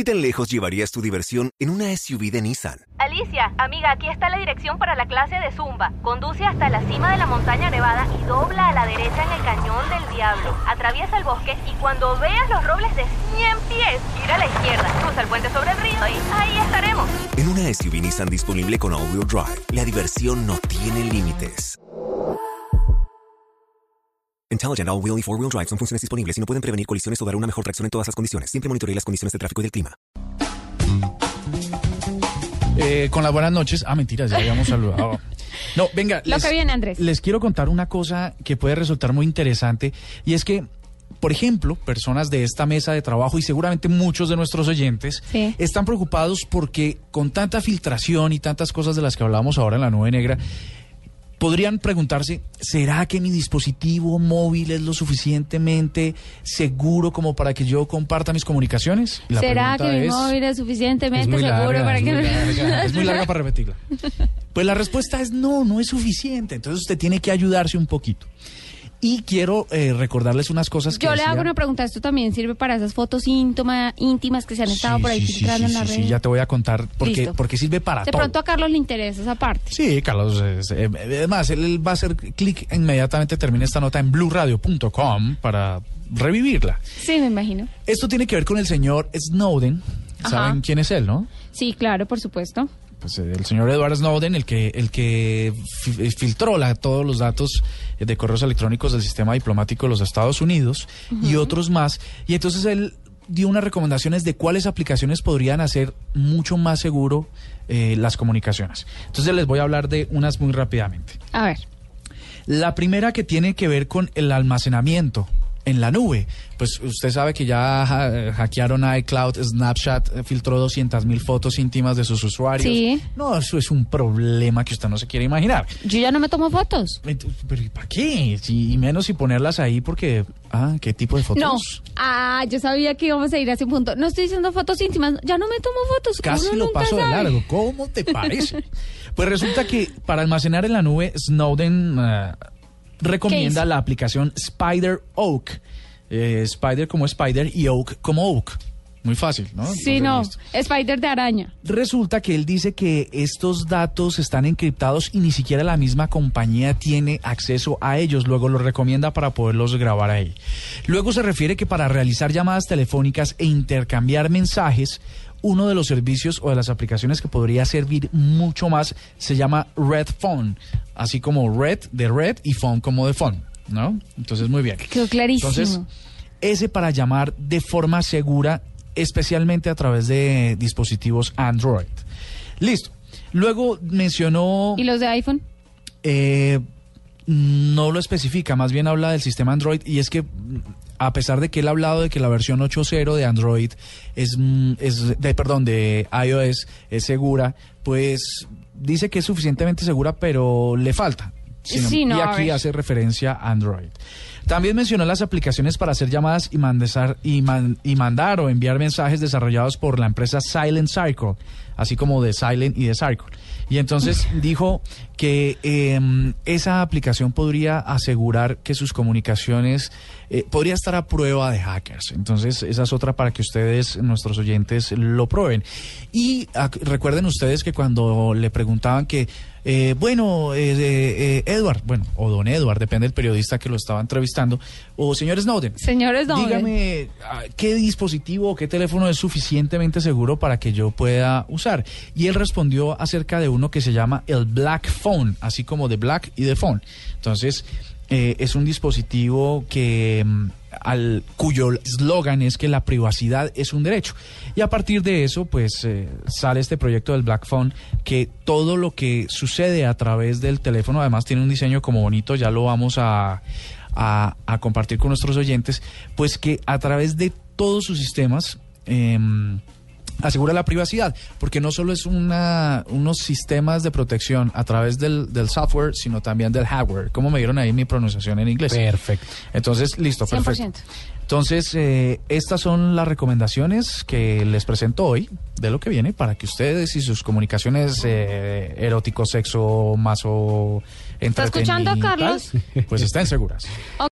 ¿Qué tan lejos llevarías tu diversión en una SUV de Nissan? Alicia, amiga, aquí está la dirección para la clase de Zumba. Conduce hasta la cima de la montaña nevada y dobla a la derecha en el cañón del diablo. Atraviesa el bosque y cuando veas los robles de 100 pies, gira a la izquierda, cruza el puente sobre el río y ahí estaremos. En una SUV Nissan disponible con all-wheel drive, la diversión no tiene límites. Intelligent All-Wheel y Four-Wheel Drive son funciones disponibles y no pueden prevenir colisiones o dar una mejor tracción en todas las condiciones. Siempre monitoree las condiciones de tráfico y del clima. Eh, con las buenas noches. Ah, mentiras, ya habíamos saludado. No, venga. Lo que viene, Andrés. Les quiero contar una cosa que puede resultar muy interesante y es que por ejemplo, personas de esta mesa de trabajo y seguramente muchos de nuestros oyentes Sí. están preocupados porque con tanta filtración y tantas cosas de las que hablamos ahora en la nube negra, podrían preguntarse, ¿será que mi dispositivo móvil es lo suficientemente seguro como para que yo comparta mis comunicaciones? La ¿Será que mi es- móvil es suficientemente seguro larga, para es que muy larga, es muy larga para repetirla. Pues la respuesta es no, no es suficiente. Entonces usted tiene que ayudarse un poquito. Y quiero eh, recordarles unas cosas que Yo le hago una pregunta, ¿esto también sirve para esas fotos íntima- íntimas que se han estado Sí, por ahí sí, filtrando sí, en la red? sí, ya te voy a contar porque, porque sirve para de todo. pronto a Carlos le interesa esa parte. Sí, Carlos. es- eh, además, él, él va a hacer clic inmediatamente, termina esta nota en blueradio.com para revivirla. Sí, me imagino. Esto tiene que ver con el señor Snowden. ¿Saben quién es él, no? Sí, claro, por supuesto. Pues eh, el señor Edward Snowden, el que el que eh, filtró la- todos los datos de correos electrónicos del sistema diplomático de los Estados Unidos y otros más. Y entonces él dio unas recomendaciones de cuáles aplicaciones podrían hacer mucho más seguro eh, las comunicaciones. Entonces les voy a hablar de unas muy rápidamente. A ver. La primera que tiene que ver con el almacenamiento en la nube. Pues usted sabe que ya ha- hackearon a iCloud, Snapchat eh, filtró 200 mil fotos íntimas de sus usuarios. Sí. No, eso es un problema que usted no se quiere imaginar. Yo ya no me tomo fotos. Ent- Pero ¿y para qué? Si- y menos si ponerlas ahí porque... Ah, ¿qué tipo de fotos? No. Ah, yo sabía que íbamos a ir a ese punto. No estoy diciendo fotos íntimas. Ya no me tomo fotos. Casi Uno lo paso de largo. ¿Cómo te parece? pues resulta que para almacenar en la nube, Snowden eh, recomienda la aplicación Spider Oak. Eh, Spider como Spider y Oak como Oak. Muy fácil, ¿no? Sí, no. Spider de araña. Resulta que él dice que estos datos están encriptados y ni siquiera la misma compañía tiene acceso a ellos. Luego los recomienda para poderlos grabar ahí. Luego se refiere que para realizar llamadas telefónicas e intercambiar mensajes, uno de los servicios o de las aplicaciones que podría servir mucho más se llama Red Phone, así como Red de Red y Phone como de Phone, ¿no? Entonces muy bien. Quedó clarísimo. Entonces, ese para llamar de forma segura, especialmente a través de dispositivos Android. Listo. Luego mencionó, ¿Y los de iPhone? eh, no lo especifica, más bien habla del sistema Android y es que a pesar de que él ha hablado de que la versión 8.0 de Android es, mm, es de, perdón, de iOS es segura, pues dice que es suficientemente segura, pero le falta. Sí, no, y a aquí hace referencia a Android. También mencionó las aplicaciones para hacer llamadas y, mandesar- y, man- y mandar o enviar mensajes desarrollados por la empresa Silent Circle, así como de Silent y de Circle. Y entonces dijo que em, esa aplicación podría asegurar que sus comunicaciones eh, podría estar a prueba de hackers. Entonces esa es otra para que ustedes, nuestros oyentes, lo prueben. Y recuerden ustedes que cuando le preguntaban que eh, bueno, eh, eh, eh, Edward, bueno, o don Edward, depende del periodista que lo estaba entrevistando, o señor Snowden. Señor Snowden. Dígame ah, qué dispositivo o qué teléfono es suficientemente seguro para que yo pueda usar. Y él respondió acerca de uno que se llama el Black Phone, así como de Black y de Phone. Entonces, eh, es un dispositivo que mm, al cuyo eslogan es que la privacidad es un derecho. Y a partir de eso, pues eh, sale este proyecto del Black Phone que todo lo que sucede a través del teléfono, además tiene un diseño como bonito, ya lo vamos a, a- a compartir con nuestros oyentes, pues que a través de todos sus sistemas em, asegura la privacidad, porque no solo es una, unos sistemas de protección a través del, del software, sino también del hardware, como me dieron ahí mi pronunciación en inglés. Perfecto. Entonces, listo, 100%. perfecto. Entonces, eh, estas son las recomendaciones que les presento hoy de lo que viene para que ustedes y sus comunicaciones eh, erótico, sexo, mazo, ¿Está escuchando, Carlos? pues estén seguras.